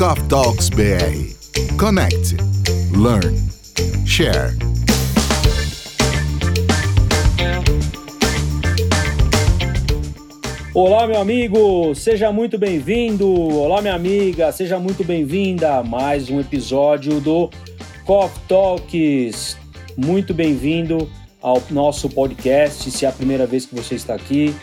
Coffee Talks BR. Connect, learn, share. Olá, meu amigo, seja muito bem-vindo. Olá, minha amiga, seja muito bem-vinda a mais um episódio do Coffee Talks. Muito bem-vindo ao nosso podcast. Se é a primeira vez que você está aqui,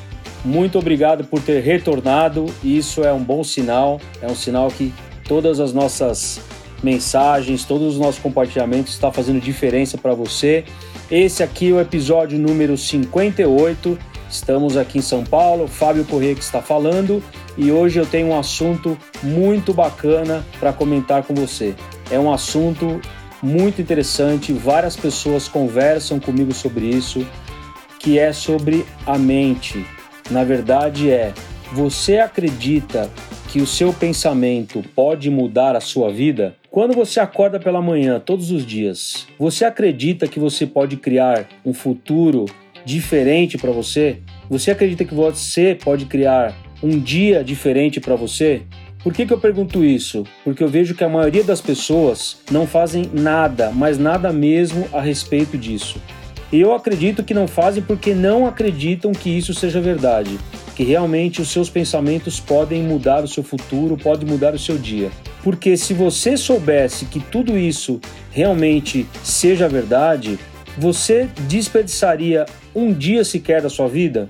muito obrigado por ter retornado. Isso é um bom sinal, é um sinal que todas as nossas mensagens, todos os nossos compartilhamentos estão fazendo diferença para você. Esse aqui é o episódio número 58 Estamos aqui em São Paulo, Fábio Corrêa que está falando e hoje eu tenho um assunto muito bacana para comentar com você. É um assunto muito interessante, várias pessoas conversam comigo sobre isso, que é sobre a mente. Na verdade é, você acredita que o seu pensamento pode mudar a sua vida? Quando você acorda pela manhã todos os dias, você acredita que você pode criar um futuro diferente para você? Você acredita que você pode criar um dia diferente para você? Por que, que eu pergunto isso? Porque eu vejo que a maioria das pessoas não fazem nada, mas nada mesmo a respeito disso. E eu acredito que não fazem porque não acreditam que isso seja verdade, que realmente os seus pensamentos podem mudar o seu futuro, pode mudar o seu dia. Porque se você soubesse que tudo isso realmente seja verdade, você desperdiçaria um dia sequer da sua vida?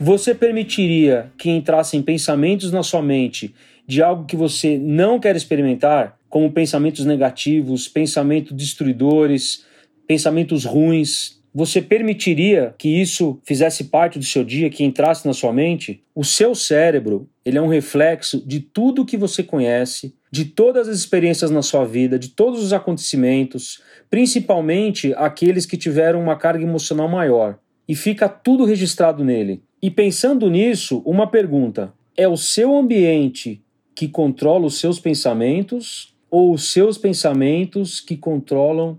Você permitiria que entrassem pensamentos na sua mente de algo que você não quer experimentar, como pensamentos negativos, pensamentos destruidores, pensamentos ruins? Você permitiria que isso fizesse parte do seu dia, que entrasse na sua mente? O seu cérebro, ele é um reflexo de tudo que você conhece, de todas as experiências na sua vida, de todos os acontecimentos, principalmente aqueles que tiveram uma carga emocional maior e fica tudo registrado nele. E pensando nisso, uma pergunta: é o seu ambiente que controla os seus pensamentos ou os seus pensamentos que controlam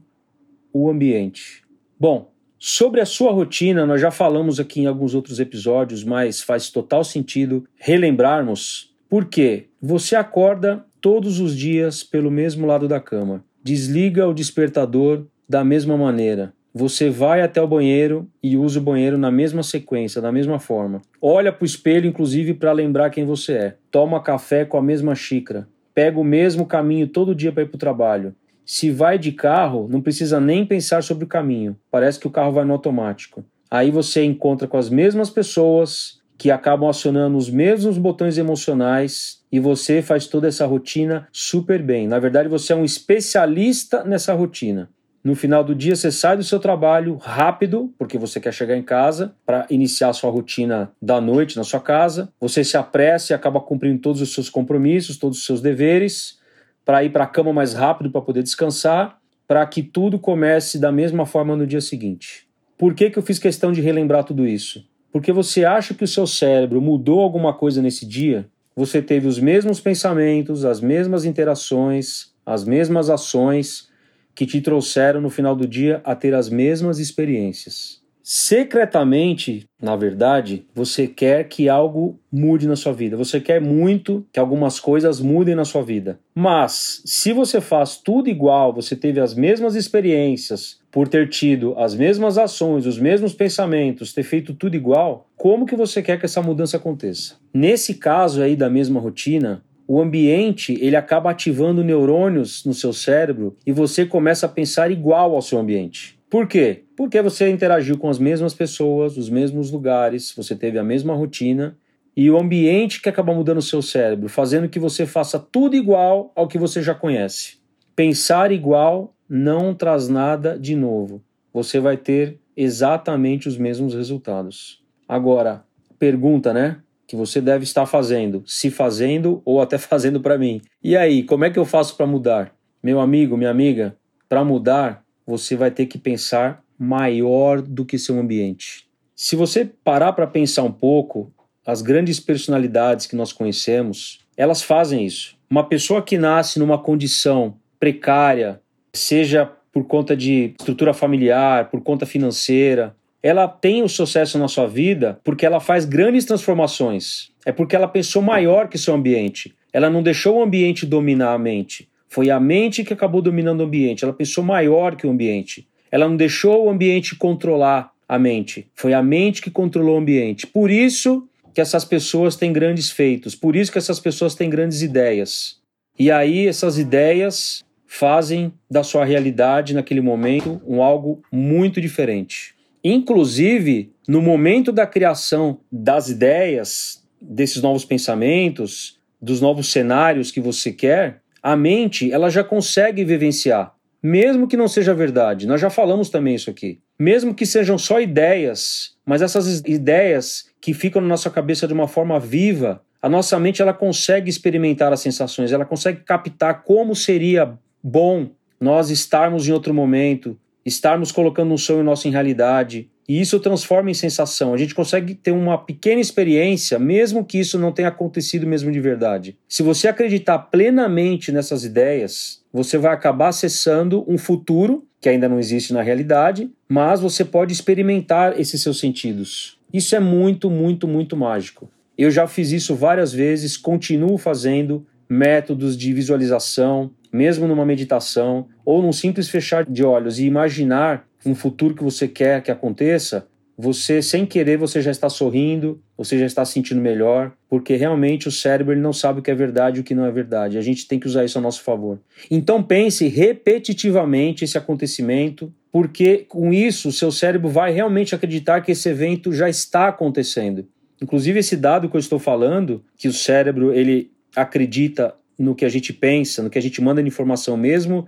o ambiente? Bom, sobre a sua rotina, nós já falamos aqui em alguns outros episódios, mas faz total sentido relembrarmos porque você acorda todos os dias pelo mesmo lado da cama, desliga o despertador da mesma maneira, você vai até o banheiro e usa o banheiro na mesma sequência, da mesma forma. Olha para o espelho, inclusive, para lembrar quem você é. Toma café com a mesma xícara. Pega o mesmo caminho todo dia para ir para o trabalho. Se vai de carro, não precisa nem pensar sobre o caminho. Parece que o carro vai no automático. Aí você encontra com as mesmas pessoas que acabam acionando os mesmos botões emocionais e você faz toda essa rotina super bem. Na verdade, você é um especialista nessa rotina. No final do dia, você sai do seu trabalho rápido, porque você quer chegar em casa para iniciar a sua rotina da noite na sua casa. Você se apressa e acaba cumprindo todos os seus compromissos, todos os seus deveres, para ir para a cama mais rápido para poder descansar, para que tudo comece da mesma forma no dia seguinte. Por que, que eu fiz questão de relembrar tudo isso? Porque você acha que o seu cérebro mudou alguma coisa nesse dia? Você teve os mesmos pensamentos, as mesmas interações, as mesmas ações que te trouxeram no final do dia a ter as mesmas experiências. Secretamente, na verdade, você quer que algo mude na sua vida. Você quer muito que algumas coisas mudem na sua vida. Mas, se você faz tudo igual, você teve as mesmas experiências, por ter tido as mesmas ações, os mesmos pensamentos, ter feito tudo igual, como que você quer que essa mudança aconteça? Nesse caso aí da mesma rotina, o ambiente ele acaba ativando neurônios no seu cérebro e você começa a pensar igual ao seu ambiente. Por quê? Porque você interagiu com as mesmas pessoas, os mesmos lugares, você teve a mesma rotina e o ambiente que acaba mudando o seu cérebro, fazendo que você faça tudo igual ao que você já conhece. Pensar igual não traz nada de novo. Você vai ter exatamente os mesmos resultados. Agora, pergunta, né? que você deve estar fazendo, se fazendo ou até fazendo para mim. E aí, como é que eu faço para mudar? Meu amigo, minha amiga, para mudar, você vai ter que pensar maior do que seu ambiente. Se você parar para pensar um pouco, as grandes personalidades que nós conhecemos, elas fazem isso. Uma pessoa que nasce numa condição precária, seja por conta de estrutura familiar, por conta financeira, ela tem o sucesso na sua vida porque ela faz grandes transformações. É porque ela pensou maior que seu ambiente. ela não deixou o ambiente dominar a mente. Foi a mente que acabou dominando o ambiente. Ela pensou maior que o ambiente. Ela não deixou o ambiente controlar a mente. Foi a mente que controlou o ambiente. Por isso que essas pessoas têm grandes feitos, por isso que essas pessoas têm grandes ideias. E aí essas ideias fazem da sua realidade naquele momento um algo muito diferente. Inclusive, no momento da criação das ideias, desses novos pensamentos, dos novos cenários que você quer, a mente ela já consegue vivenciar, mesmo que não seja verdade. Nós já falamos também isso aqui. Mesmo que sejam só ideias, mas essas ideias que ficam na nossa cabeça de uma forma viva, a nossa mente ela consegue experimentar as sensações, ela consegue captar como seria bom nós estarmos em outro momento, estarmos colocando um sonho nosso em realidade, e isso transforma em sensação. A gente consegue ter uma pequena experiência, mesmo que isso não tenha acontecido mesmo de verdade. Se você acreditar plenamente nessas ideias, você vai acabar acessando um futuro que ainda não existe na realidade, mas você pode experimentar esses seus sentidos. Isso é muito, muito, muito mágico. Eu já fiz isso várias vezes, continuo fazendo métodos de visualização, mesmo numa meditação ou num simples fechar de olhos e imaginar um futuro que você quer que aconteça, você sem querer você já está sorrindo, você já está se sentindo melhor, porque realmente o cérebro ele não sabe o que é verdade e o que não é verdade. A gente tem que usar isso a nosso favor. Então pense repetitivamente esse acontecimento, porque com isso o seu cérebro vai realmente acreditar que esse evento já está acontecendo. Inclusive esse dado que eu estou falando, que o cérebro ele acredita no que a gente pensa, no que a gente manda de informação mesmo,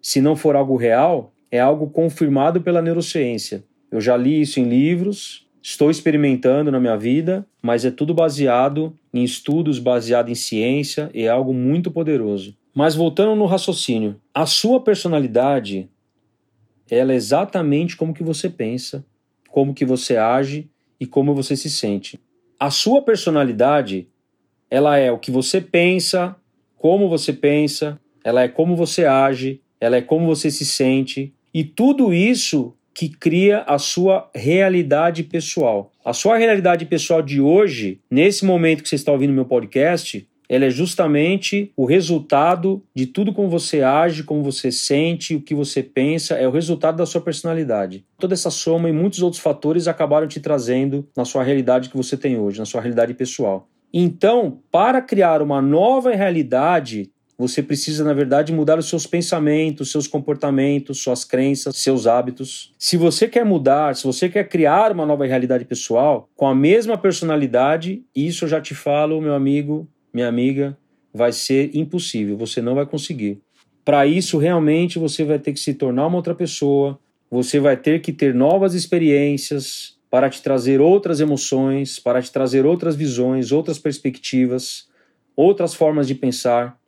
se não for algo real, é algo confirmado pela neurociência. Eu já li isso em livros, estou experimentando na minha vida, mas é tudo baseado em estudos, baseado em ciência e é algo muito poderoso. Mas voltando no raciocínio, a sua personalidade ela é exatamente como que você pensa, como que você age e como você se sente. A sua personalidade, ela é o que você pensa, como você pensa, ela é como você age, ela é como você se sente, e tudo isso que cria a sua realidade pessoal. A sua realidade pessoal de hoje, nesse momento que você está ouvindo meu podcast, ela é justamente o resultado de tudo como você age, como você sente, o que você pensa, é o resultado da sua personalidade. Toda essa soma e muitos outros fatores acabaram te trazendo na sua realidade que você tem hoje, na sua realidade pessoal. Então, para criar uma nova realidade, você precisa, na verdade, mudar os seus pensamentos, seus comportamentos, suas crenças, seus hábitos. Se você quer mudar, se você quer criar uma nova realidade pessoal com a mesma personalidade, isso eu já te falo, meu amigo, minha amiga, vai ser impossível, você não vai conseguir. Para isso, realmente, você vai ter que se tornar uma outra pessoa, você vai ter que ter novas experiências para te trazer outras emoções, para te trazer outras visões, outras perspectivas, outras formas de pensar.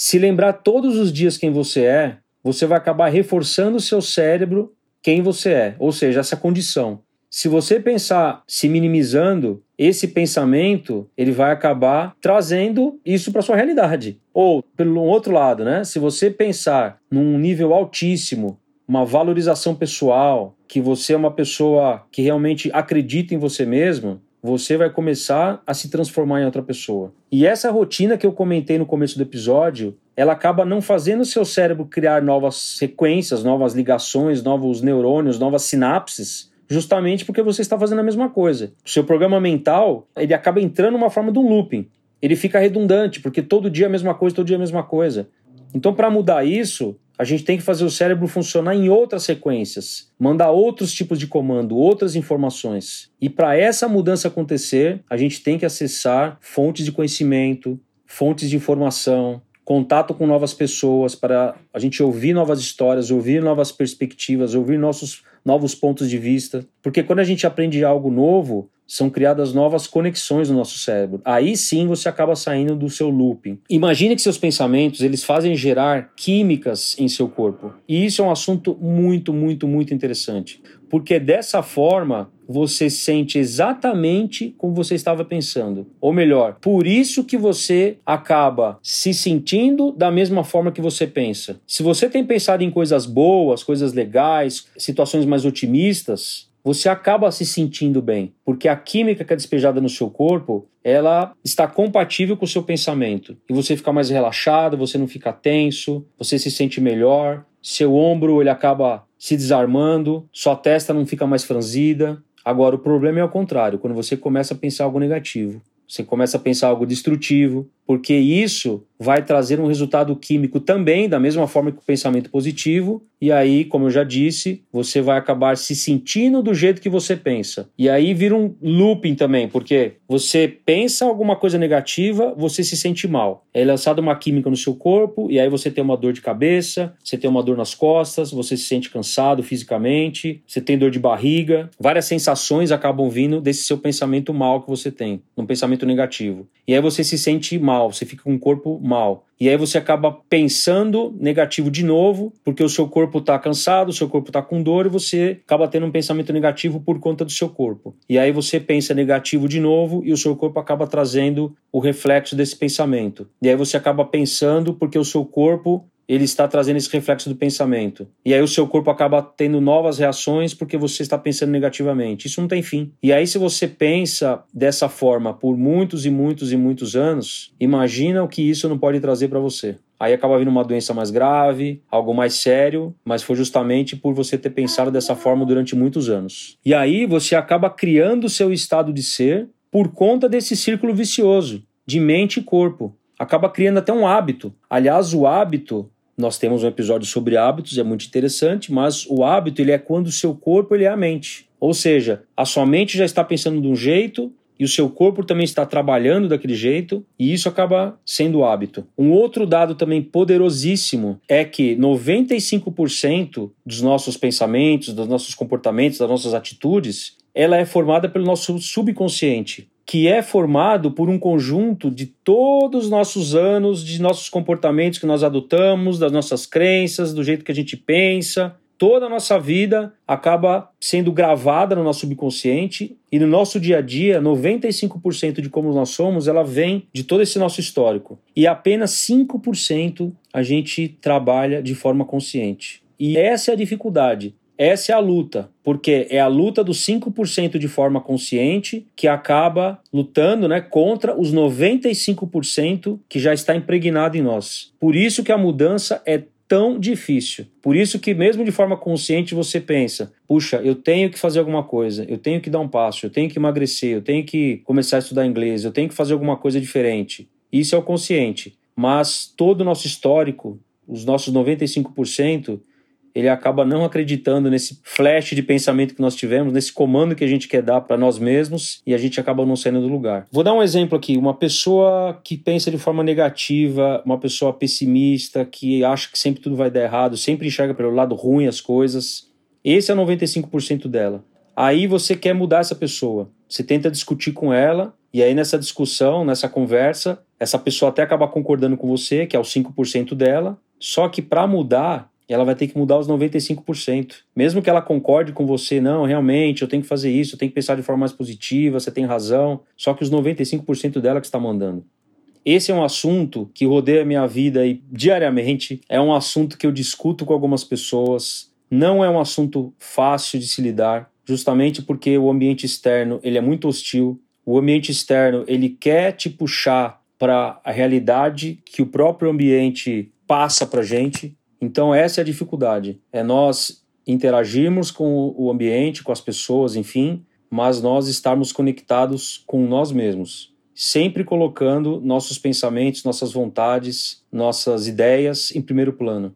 Se lembrar todos os dias quem você é, você vai acabar reforçando o seu cérebro quem você é, ou seja, essa condição. Se você pensar se minimizando, esse pensamento ele vai acabar trazendo isso para sua realidade. Ou pelo outro lado, né? Se você pensar num nível altíssimo, uma valorização pessoal, que você é uma pessoa que realmente acredita em você mesmo, você vai começar a se transformar em outra pessoa. E essa rotina que eu comentei no começo do episódio, ela acaba não fazendo o seu cérebro criar novas sequências, novas ligações, novos neurônios, novas sinapses, justamente porque você está fazendo a mesma coisa. O seu programa mental, ele acaba entrando numa forma de um looping. Ele fica redundante, porque todo dia é a mesma coisa, todo dia é a mesma coisa. Então, para mudar isso, a gente tem que fazer o cérebro funcionar em outras sequências, mandar outros tipos de comando, outras informações. E para essa mudança acontecer, a gente tem que acessar fontes de conhecimento, fontes de informação, contato com novas pessoas para a gente ouvir novas histórias, ouvir novas perspectivas, ouvir nossos novos pontos de vista. Porque quando a gente aprende algo novo, são criadas novas conexões no nosso cérebro. Aí sim você acaba saindo do seu looping. Imagine que seus pensamentos eles fazem gerar químicas em seu corpo. E isso é um assunto muito, muito, muito interessante. Porque dessa forma você sente exatamente como você estava pensando. Ou melhor, por isso que você acaba se sentindo da mesma forma que você pensa. Se você tem pensado em coisas boas, coisas legais, situações mais otimistas, você acaba se sentindo bem, porque a química que é despejada no seu corpo, ela está compatível com o seu pensamento. E você fica mais relaxado, você não fica tenso, você se sente melhor, seu ombro ele acaba se desarmando, sua testa não fica mais franzida. Agora o problema é ao contrário, quando você começa a pensar algo negativo. Você começa a pensar algo destrutivo, porque isso vai trazer um resultado químico também, da mesma forma que o pensamento positivo, e aí, como eu já disse, você vai acabar se sentindo do jeito que você pensa. E aí vira um looping também, porque você pensa alguma coisa negativa, você se sente mal. É lançada uma química no seu corpo, e aí você tem uma dor de cabeça, você tem uma dor nas costas, você se sente cansado fisicamente, você tem dor de barriga. Várias sensações acabam vindo desse seu pensamento mal que você tem, um pensamento negativo. E aí você se sente mal, você fica com o corpo mal. E aí você acaba pensando negativo de novo, porque o seu corpo está cansado, o seu corpo está com dor e você acaba tendo um pensamento negativo por conta do seu corpo. E aí você pensa negativo de novo e o seu corpo acaba trazendo o reflexo desse pensamento. E aí você acaba pensando porque o seu corpo ele está trazendo esse reflexo do pensamento. E aí o seu corpo acaba tendo novas reações porque você está pensando negativamente. Isso não tem fim. E aí, se você pensa dessa forma por muitos e muitos e muitos anos, imagina o que isso não pode trazer para você. Aí acaba vindo uma doença mais grave, algo mais sério, mas foi justamente por você ter pensado dessa forma durante muitos anos. E aí você acaba criando o seu estado de ser por conta desse círculo vicioso de mente e corpo. Acaba criando até um hábito. Aliás, o hábito nós temos um episódio sobre hábitos, é muito interessante, mas o hábito ele é quando o seu corpo ele é a mente. Ou seja, a sua mente já está pensando de um jeito e o seu corpo também está trabalhando daquele jeito, e isso acaba sendo o hábito. Um outro dado também poderosíssimo é que 95% dos nossos pensamentos, dos nossos comportamentos, das nossas atitudes, ela é formada pelo nosso subconsciente que é formado por um conjunto de todos os nossos anos, de nossos comportamentos que nós adotamos, das nossas crenças, do jeito que a gente pensa. Toda a nossa vida acaba sendo gravada no nosso subconsciente e no nosso dia a dia, 95% de como nós somos, ela vem de todo esse nosso histórico. E apenas 5% a gente trabalha de forma consciente. E essa é a dificuldade. Essa é a luta, porque é a luta dos 5% de forma consciente que acaba lutando né, contra os 95% que já está impregnado em nós. Por isso que a mudança é tão difícil. Por isso que mesmo de forma consciente você pensa, puxa, eu tenho que fazer alguma coisa, eu tenho que dar um passo, eu tenho que emagrecer, eu tenho que começar a estudar inglês, eu tenho que fazer alguma coisa diferente. Isso é o consciente. Mas todo o nosso histórico, os nossos 95%, ele acaba não acreditando nesse flash de pensamento que nós tivemos, nesse comando que a gente quer dar para nós mesmos e a gente acaba não saindo do lugar. Vou dar um exemplo aqui: uma pessoa que pensa de forma negativa, uma pessoa pessimista, que acha que sempre tudo vai dar errado, sempre enxerga pelo lado ruim as coisas. Esse é 95% dela. Aí você quer mudar essa pessoa. Você tenta discutir com ela, e aí nessa discussão, nessa conversa, essa pessoa até acaba concordando com você, que é o 5% dela. Só que para mudar, ela vai ter que mudar os 95%. Mesmo que ela concorde com você, não, realmente, eu tenho que fazer isso, eu tenho que pensar de forma mais positiva, você tem razão. Só que os 95% dela que está mandando. Esse é um assunto que rodeia a minha vida e diariamente é um assunto que eu discuto com algumas pessoas. Não é um assunto fácil de se lidar, justamente porque o ambiente externo ele é muito hostil. O ambiente externo ele quer te puxar para a realidade que o próprio ambiente passa para gente então, essa é a dificuldade: é nós interagirmos com o ambiente, com as pessoas, enfim, mas nós estarmos conectados com nós mesmos, sempre colocando nossos pensamentos, nossas vontades, nossas ideias em primeiro plano.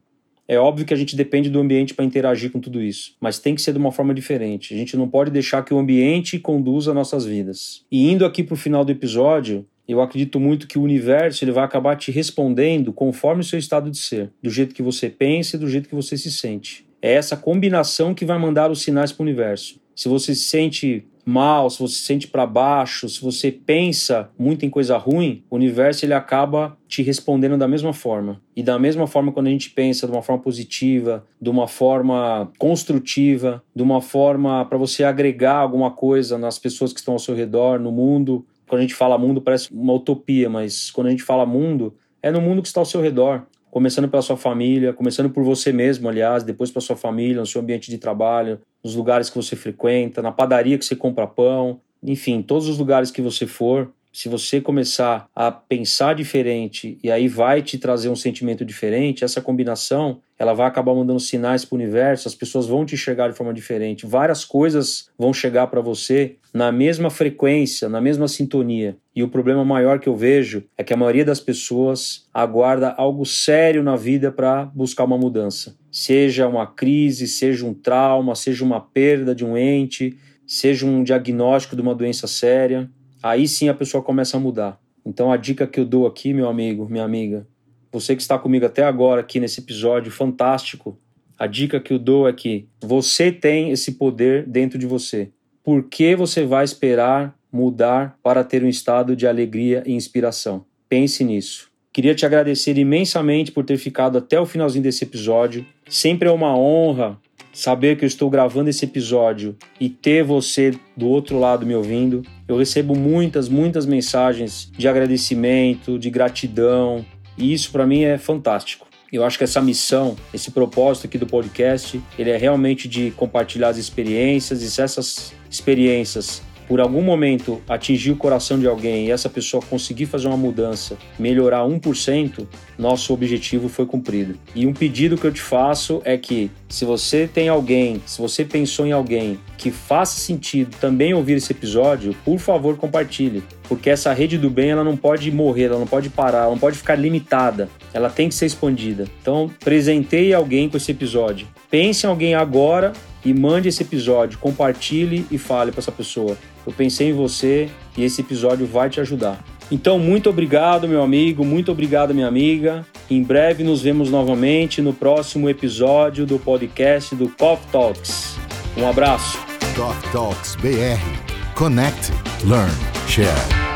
É óbvio que a gente depende do ambiente para interagir com tudo isso, mas tem que ser de uma forma diferente. A gente não pode deixar que o ambiente conduza nossas vidas. E indo aqui para o final do episódio, eu acredito muito que o universo ele vai acabar te respondendo conforme o seu estado de ser, do jeito que você pensa e do jeito que você se sente. É essa combinação que vai mandar os sinais para o universo. Se você se sente mal, se você se sente para baixo, se você pensa muito em coisa ruim, o universo ele acaba te respondendo da mesma forma. E da mesma forma quando a gente pensa de uma forma positiva, de uma forma construtiva, de uma forma para você agregar alguma coisa nas pessoas que estão ao seu redor, no mundo, quando a gente fala mundo parece uma utopia, mas quando a gente fala mundo, é no mundo que está ao seu redor. começando pela sua família, começando por você mesmo, aliás, depois pela sua família, no seu ambiente de trabalho, nos lugares que você frequenta, na padaria que você compra pão, enfim, todos os lugares que você for, se você começar a pensar diferente e aí vai te trazer um sentimento diferente, essa combinação ela vai acabar mandando sinais para o universo, as pessoas vão te enxergar de forma diferente, várias coisas vão chegar para você na mesma frequência, na mesma sintonia. E o problema maior que eu vejo é que a maioria das pessoas aguarda algo sério na vida para buscar uma mudança. Seja uma crise, seja um trauma, seja uma perda de um ente, seja um diagnóstico de uma doença séria aí sim a pessoa começa a mudar. Então a dica que eu dou aqui, meu amigo, minha amiga, você que está comigo até agora aqui nesse episódio fantástico, a dica que eu dou é que você tem esse poder dentro de você. Por que você vai esperar mudar para ter um estado de alegria e inspiração? Pense nisso. Queria te agradecer imensamente por ter ficado até o finalzinho desse episódio. Sempre é uma honra saber que eu estou gravando esse episódio e ter você do outro lado me ouvindo. Eu recebo muitas, muitas mensagens de agradecimento, de gratidão, e isso para mim é fantástico. Eu acho que essa missão, esse propósito aqui do podcast, ele é realmente de compartilhar as experiências e se essas experiências por algum momento atingir o coração de alguém e essa pessoa conseguir fazer uma mudança, melhorar 1%, nosso objetivo foi cumprido. E um pedido que eu te faço é que, se você tem alguém, se você pensou em alguém que faça sentido também ouvir esse episódio, por favor compartilhe, porque essa rede do bem ela não pode morrer, ela não pode parar, ela não pode ficar limitada, ela tem que ser expandida. Então, presenteie alguém com esse episódio. Pense em alguém agora e mande esse episódio, compartilhe e fale para essa pessoa. Eu pensei em você e esse episódio vai te ajudar. Então, muito obrigado, meu amigo, muito obrigado, minha amiga. Em breve nos vemos novamente no próximo episódio do podcast do Coffee Talks. Um abraço. Coffee Talks BR. Connect, learn, share.